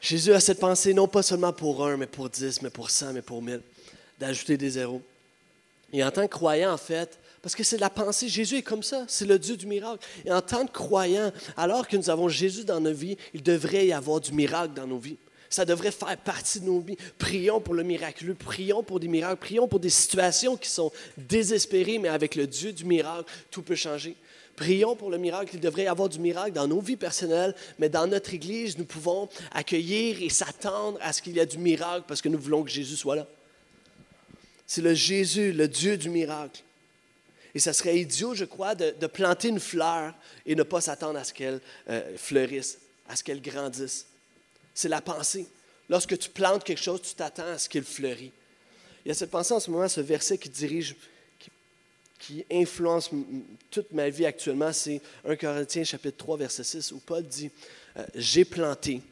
Jésus a cette pensée non pas seulement pour un, mais pour dix, mais pour cent, mais pour mille, d'ajouter des zéros. Et en tant que croyant, en fait, parce que c'est la pensée, Jésus est comme ça, c'est le Dieu du miracle. Et en tant que croyant, alors que nous avons Jésus dans nos vies, il devrait y avoir du miracle dans nos vies. Ça devrait faire partie de nos vies. Prions pour le miraculeux, prions pour des miracles, prions pour des situations qui sont désespérées, mais avec le Dieu du miracle, tout peut changer. Prions pour le miracle. Il devrait y avoir du miracle dans nos vies personnelles, mais dans notre Église, nous pouvons accueillir et s'attendre à ce qu'il y ait du miracle parce que nous voulons que Jésus soit là. C'est le Jésus, le Dieu du miracle. Et ça serait idiot, je crois, de, planter une fleur et ne pas s'attendre à ce qu'elle euh, fleurisse, à ce qu'elle grandisse. C'est la pensée. Lorsque tu plantes quelque chose, tu t'attends à ce qu'il fleurit. Il y a cette pensée en ce moment, ce verset qui dirige, qui, influence toute ma vie actuellement, c'est 1 Corinthiens chapitre 3, verset 6, où Paul dit, euh, J'ai planté,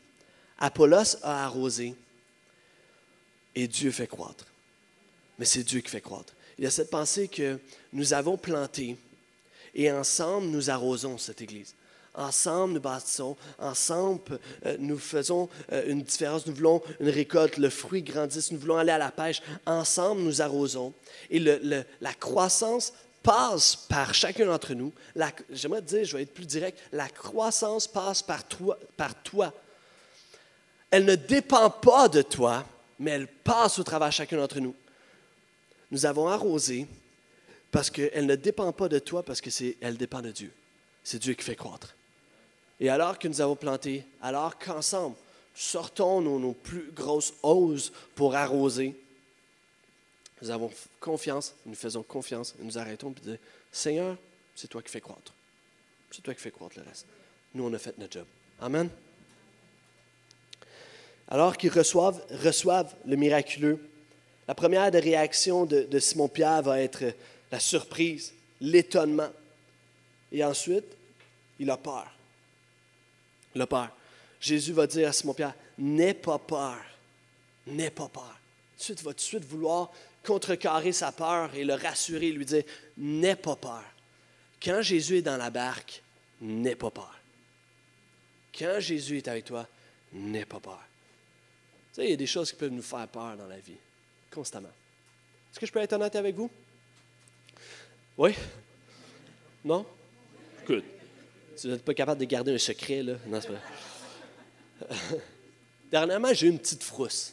Apollos a arrosé, et Dieu fait croître. Mais c'est Dieu qui fait croître. Il y a cette pensée que nous avons planté, et ensemble nous arrosons cette Église. Ensemble, nous bâtissons. Ensemble, euh, nous faisons euh, une différence. Nous voulons une récolte, le fruit grandisse. Nous voulons aller à la pêche. Ensemble, nous arrosons. Et la croissance passe par chacun d'entre nous. J'aimerais dire, je vais être plus direct, la croissance passe par toi, par toi. Elle ne dépend pas de toi, mais elle passe au travers de chacun d'entre nous. Nous avons arrosé parce qu'elle ne dépend pas de toi, parce qu'elle dépend de Dieu. C'est Dieu qui fait croître. Et alors que nous avons planté, alors qu'ensemble, sortons nos, plus grosses hauses pour arroser, nous avons confiance, nous faisons confiance, et nous arrêtons et dire Seigneur, c'est toi qui fais croître. C'est toi qui fais croître le reste. Nous, on a fait notre job. Amen. Alors qu'ils reçoivent, reçoivent le miraculeux, la première des réactions de, de Simon-Pierre va être la surprise, l'étonnement. Et ensuite, il a peur. Il a peur. Jésus va dire à Simon-Pierre, n'aie pas peur. N'aie pas peur. tu vas tout de suite vouloir contrecarrer sa peur et le rassurer, lui dire N'aie pas peur. Quand Jésus est dans la barque, n'aie pas peur. Quand Jésus est avec toi, n'aie pas peur. Tu sais, il y a des choses qui peuvent nous faire peur dans la vie, constamment. Est-ce que je peux être honnête avec vous? Oui? Non? Good. Vous n'êtes pas capable de garder un secret, là. Dernièrement, j'ai eu une petite frousse.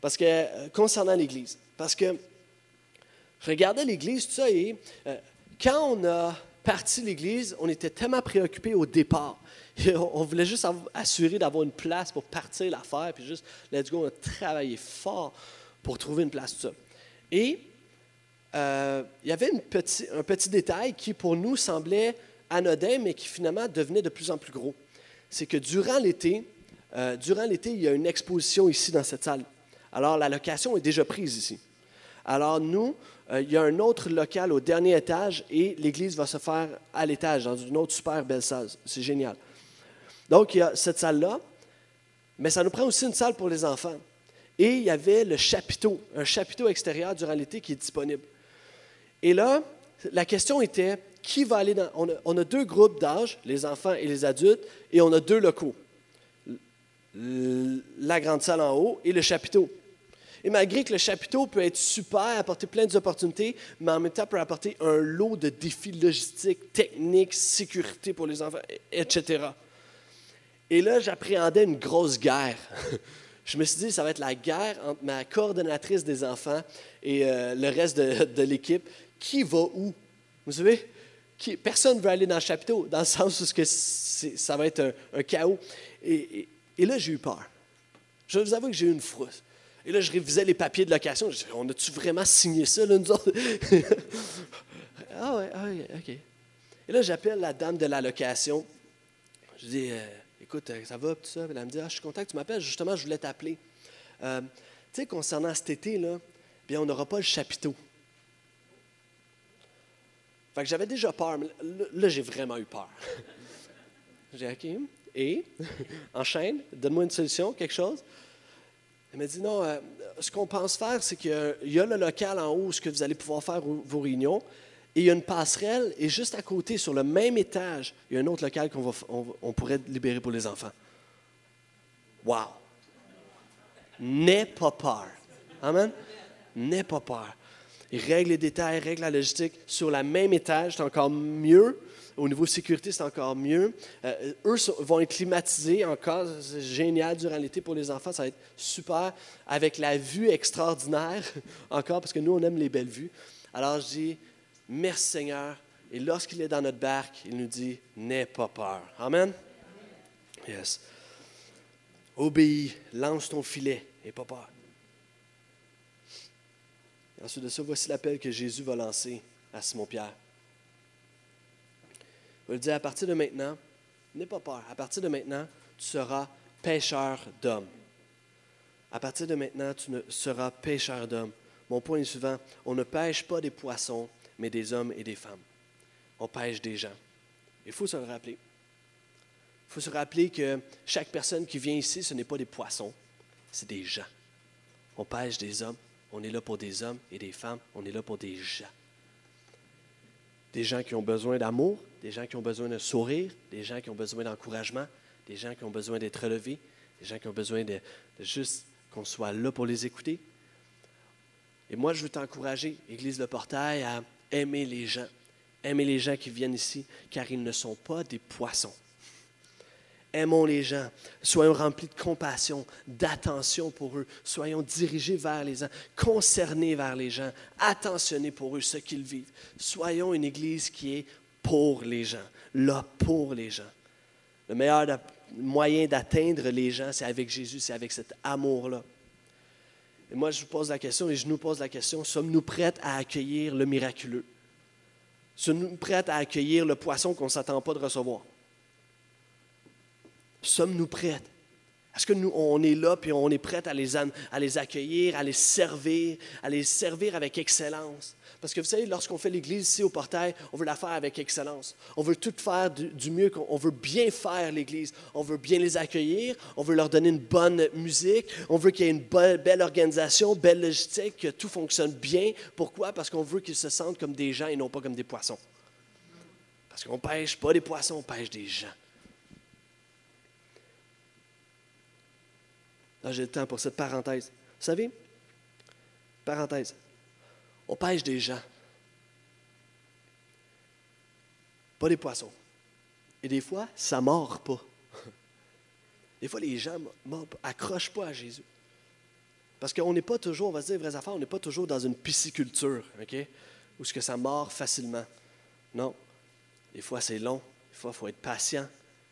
Parce que, euh, concernant l'Église. Parce que je regardais l'Église, tout ça, et euh, quand on a parti l'Église, on était tellement préoccupés au départ. On, voulait juste assurer d'avoir une place pour partir l'affaire, puis juste, let's go, on a travaillé fort pour trouver une place, tout ça. Et euh, il y avait un petit détail qui, pour nous, semblait anodin, mais qui finalement devenait de plus en plus gros. C'est que durant l'été, euh, durant l'été, il y a une exposition ici dans cette salle. Alors, la location est déjà prise ici. Alors, nous, euh, il y a un autre local au dernier étage et l'église va se faire à l'étage, dans une autre super belle salle. C'est génial. Donc, il y a cette salle-là, mais ça nous prend aussi une salle pour les enfants. Et il y avait le chapiteau, un chapiteau extérieur durant l'été qui est disponible. Et là, la question était, qui va aller dans... On a, on a deux groupes d'âge, les enfants et les adultes, et on a deux locaux. La grande salle en haut et le chapiteau. Et malgré que le chapiteau peut être super, apporter plein d'opportunités, mais en même temps peut apporter un lot de défis logistiques, techniques, sécurité pour les enfants, etc. Et là, j'appréhendais une grosse guerre. Je me suis dit, ça va être la guerre entre ma coordonnatrice des enfants et euh, le reste de, de l'équipe. Qui va où? Vous savez? Personne ne veut aller dans le chapiteau, dans le sens où ça va être un, chaos. Et, là, j'ai eu peur. Je vous avouer que j'ai eu une frousse. Et là, je révisais les papiers de location. Je disais, on a-tu vraiment signé ça, là, nous autres? ah ouais, ah ouais, OK. Et là, j'appelle la dame de la location. Je dis, euh, écoute, euh, ça va, tout ça? Elle me dit, ah, je suis content que tu m'appelles. Justement, je voulais t'appeler. Euh, tu sais, concernant cet été, là, bien, on n'aura pas le chapiteau. Fait que j'avais déjà peur, mais là, j'ai vraiment eu peur. j'ai dit, OK, et? Enchaîne, donne-moi une solution, quelque chose. Elle m'a dit, non, euh, ce qu'on pense faire, c'est qu'il y a le local en haut, ce que vous allez pouvoir faire vos réunions, et il y a une passerelle, et juste à côté, sur le même étage, il y a un autre local qu'on va, on pourrait libérer pour les enfants. Wow! N'aie pas peur. Amen? N'aie pas peur. Il règle les détails, règle la logistique. Sur le même étage, c'est encore mieux. Au niveau sécurité, c'est encore mieux. Euh, eux vont être climatisés encore. C'est génial durant l'été pour les enfants. Ça va être super. Avec la vue extraordinaire, encore, parce que nous, on aime les belles vues. Alors, je dis, merci Seigneur. Et lorsqu'il est dans notre barque, il nous dit, n'aie pas peur. Amen? Yes. Obéis, lance ton filet et pas peur. Ensuite de ça, voici l'appel que Jésus va lancer à Simon-Pierre. Il va lui dire, à partir de maintenant, n'aie pas peur. À partir de maintenant, tu seras pêcheur d'hommes. À partir de maintenant, tu ne seras pêcheur d'hommes. Mon point est souvent, on ne pêche pas des poissons, mais des hommes et des femmes. On pêche des gens. Il faut se le rappeler. Il faut se rappeler que chaque personne qui vient ici, ce n'est pas des poissons, c'est des gens. On pêche des hommes, on est là pour des hommes et des femmes, on est là pour des gens. Des gens qui ont besoin d'amour, des gens qui ont besoin de sourire, des gens qui ont besoin d'encouragement, des gens qui ont besoin d'être relevés, des gens qui ont besoin de, de juste qu'on soit là pour les écouter. Et moi, je veux t'encourager, Église Le Portail, à aimer les gens. Aimer les gens qui viennent ici, car ils ne sont pas des poissons. Aimons les gens. Soyons remplis de compassion, d'attention pour eux. Soyons dirigés vers les gens, concernés vers les gens, attentionnés pour eux, ce qu'ils vivent. Soyons une Église qui est pour les gens, là pour les gens. Le meilleur moyen d'atteindre les gens, c'est avec Jésus, c'est avec cet amour-là. Et moi, je vous pose la question et je nous pose la question, sommes-nous prêts à accueillir le miraculeux? Sommes-nous prêts à accueillir le poisson qu'on ne s'attend pas de recevoir? Sommes-nous prêts Est-ce que nous, on est là, puis on est prêt à les, à les accueillir, à les servir, à les servir avec excellence? Parce que vous savez, lorsqu'on fait l'Église ici au portail, on veut la faire avec excellence. On veut tout faire du, mieux, on veut bien faire l'Église. On veut bien les accueillir, on veut leur donner une bonne musique, on veut qu'il y ait une bonne- belle organisation, belle logistique, que tout fonctionne bien. Pourquoi? Parce qu'on veut qu'ils se sentent comme des gens et non pas comme des poissons. Parce qu'on pêche pas des poissons, on pêche des gens. Là, j'ai le temps pour cette parenthèse. Vous savez, parenthèse, on pêche des gens, pas des poissons. Et des fois, ça ne mord pas. Des fois, les gens n'accrochent pas à Jésus. Parce qu'on n'est pas toujours, on va se dire vraies affaires, on n'est pas toujours dans une pisciculture, OK? Où ce que ça mord facilement. Non. Des fois, c'est long. Des fois, il faut être patient.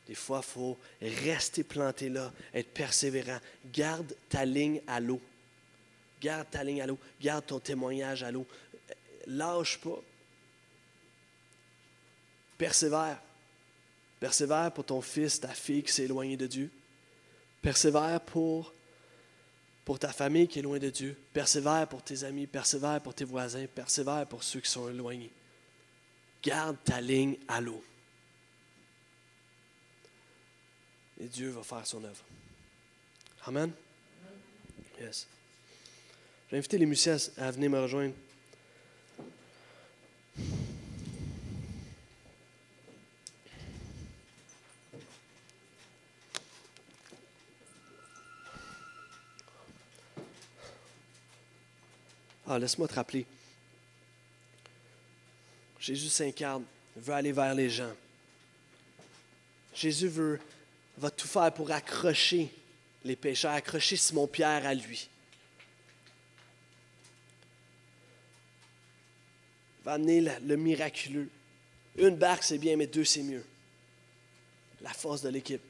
Des fois, il faut rester planté là, être persévérant. Garde ta ligne à l'eau. Garde ta ligne à l'eau. Garde ton témoignage à l'eau. Lâche pas. Persévère. Persévère pour ton fils, ta fille qui s'est éloignée de Dieu. Persévère pour, pour ta famille qui est loin de Dieu. Persévère pour tes amis. Persévère pour tes voisins. Persévère pour ceux qui sont éloignés. Garde ta ligne à l'eau. Et Dieu va faire son œuvre. Amen? Yes. Je vais inviter les musiciens à venir me rejoindre. Ah, laisse-moi te rappeler. Jésus s'incarne, veut aller vers les gens. Jésus veut, va tout faire pour accrocher les pécheurs, accrocher Simon-Pierre à lui. Il va amener le miraculeux. Une barque, c'est bien, mais deux, c'est mieux. La force de l'équipe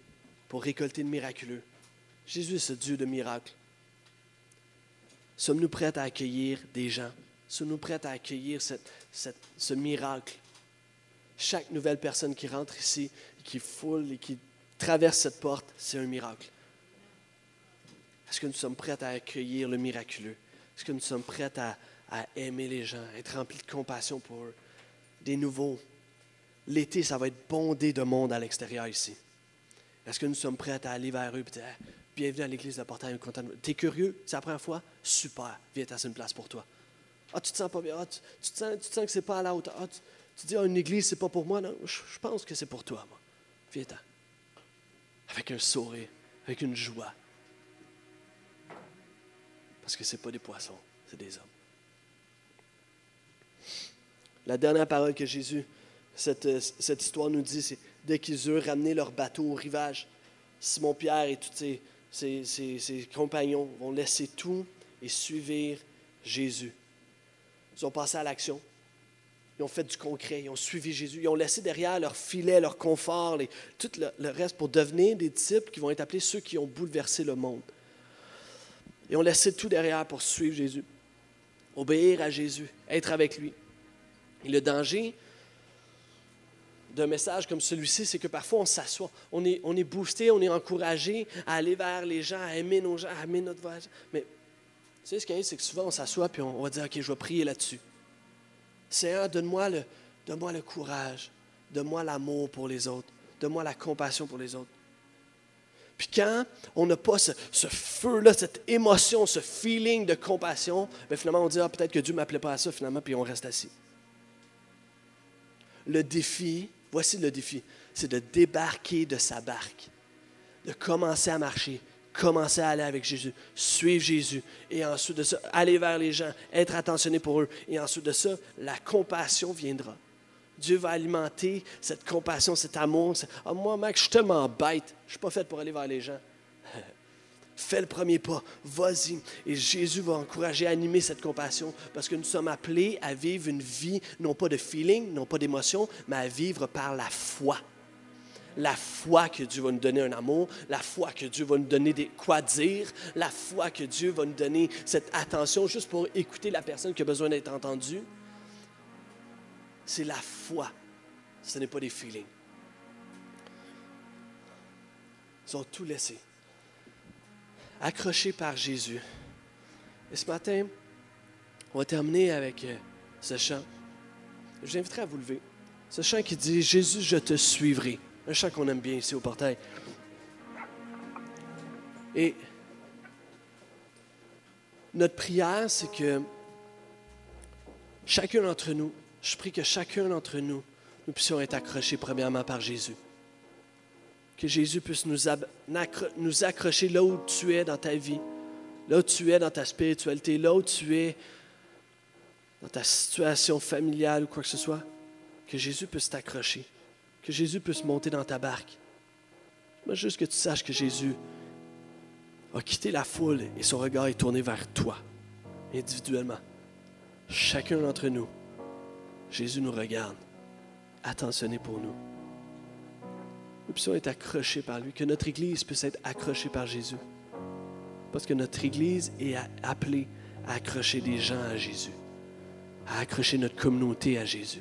pour récolter le miraculeux. Jésus est ce Dieu de miracles. Sommes-nous prêts à accueillir des gens? Sommes-nous prêts à accueillir ce miracle? Chaque nouvelle personne qui rentre ici, qui foule et qui traverse cette porte, c'est un miracle. Est-ce que nous sommes prêts à accueillir le miraculeux? Est-ce que nous sommes prêts à, à aimer les gens, être remplis de compassion pour eux? Des nouveaux. L'été, ça va être bondé de monde à l'extérieur ici. Est-ce que nous sommes prêts à aller vers eux et dire Bienvenue à l'église de Portail, content. T'es curieux? C'est la première fois? Super, viens, t'as une place pour toi. Ah, tu te sens pas bien? Ah, tu, te, sens, tu te sens que c'est pas à la hauteur? Ah, tu, tu dis, ah, une église, c'est pas pour moi? Non, je, pense que c'est pour toi, moi. Viens, t'en. Avec un sourire, avec une joie. Parce que c'est pas des poissons, c'est des hommes. La dernière parole que Jésus, cette, cette histoire nous dit, c'est dès qu'ils eurent ramené leur bateau au rivage, Simon-Pierre et tous ses, ses- ses- ses compagnons vont laisser tout et suivre Jésus. Ils ont passé à l'action. Ils ont fait du concret. Ils ont suivi Jésus. Ils ont laissé derrière leur filet, leur confort, tout le, reste pour devenir des disciples qui vont être appelés ceux qui ont bouleversé le monde. Ils ont laissé tout derrière pour suivre Jésus, obéir à Jésus, être avec lui. Et le danger d'un message comme celui-ci, c'est que parfois on s'assoit, on est, on boosté, on est encouragé à aller vers les gens, à aimer nos gens, à aimer notre voisin. Mais tu sais, ce qui arrive, c'est que souvent on s'assoit puis on va dire, OK, je vais prier là-dessus. Seigneur, donne-moi le, courage, donne-moi l'amour pour les autres, donne-moi la compassion pour les autres. Puis quand on n'a pas ce, feu-là, cette émotion, ce feeling de compassion, bien finalement on dit, ah, peut-être que Dieu ne m'appelait pas à ça, finalement, puis on reste assis. Le défi, voici le défi, c'est de débarquer de sa barque, de commencer à marcher, commencer à aller avec Jésus, suivre Jésus, et ensuite de ça, aller vers les gens, être attentionné pour eux, et ensuite de ça, la compassion viendra. Dieu va alimenter cette compassion, cet amour. Ah, moi, mec, je suis tellement bête, je ne suis pas fait pour aller vers les gens. Fais le premier pas, vas-y. Et Jésus va encourager, animer cette compassion parce que nous sommes appelés à vivre une vie, non pas de feeling, non pas d'émotion, mais à vivre par la foi. La foi que Dieu va nous donner un amour, la foi que Dieu va nous donner des, quoi dire, la foi que Dieu va nous donner cette attention juste pour écouter la personne qui a besoin d'être entendue. C'est la foi, ce n'est pas des feelings. Ils ont tout laissé. accroché par Jésus. Et ce matin, on va terminer avec euh, ce chant. Je vous inviterai à vous lever. Ce chant qui dit Jésus, je te suivrai. Un chant qu'on aime bien ici au portail. Et notre prière, c'est que chacun d'entre nous, je prie que chacun d'entre nous, nous puissions être accrochés premièrement par Jésus. Que Jésus puisse nous, nous accrocher là où tu es dans ta vie, là où tu es dans ta spiritualité, là où tu es dans ta situation familiale ou quoi que ce soit. Que Jésus puisse t'accrocher, que Jésus puisse monter dans ta barque. Moi, juste que tu saches que Jésus a quitté la foule et son regard est tourné vers toi, individuellement. Chacun d'entre nous, Jésus nous regarde, attentionné pour nous. Nous puissions être accrochés par lui, que notre Église puisse être accrochée par Jésus. Parce que notre Église est appelée à accrocher des gens à Jésus, à accrocher notre communauté à Jésus.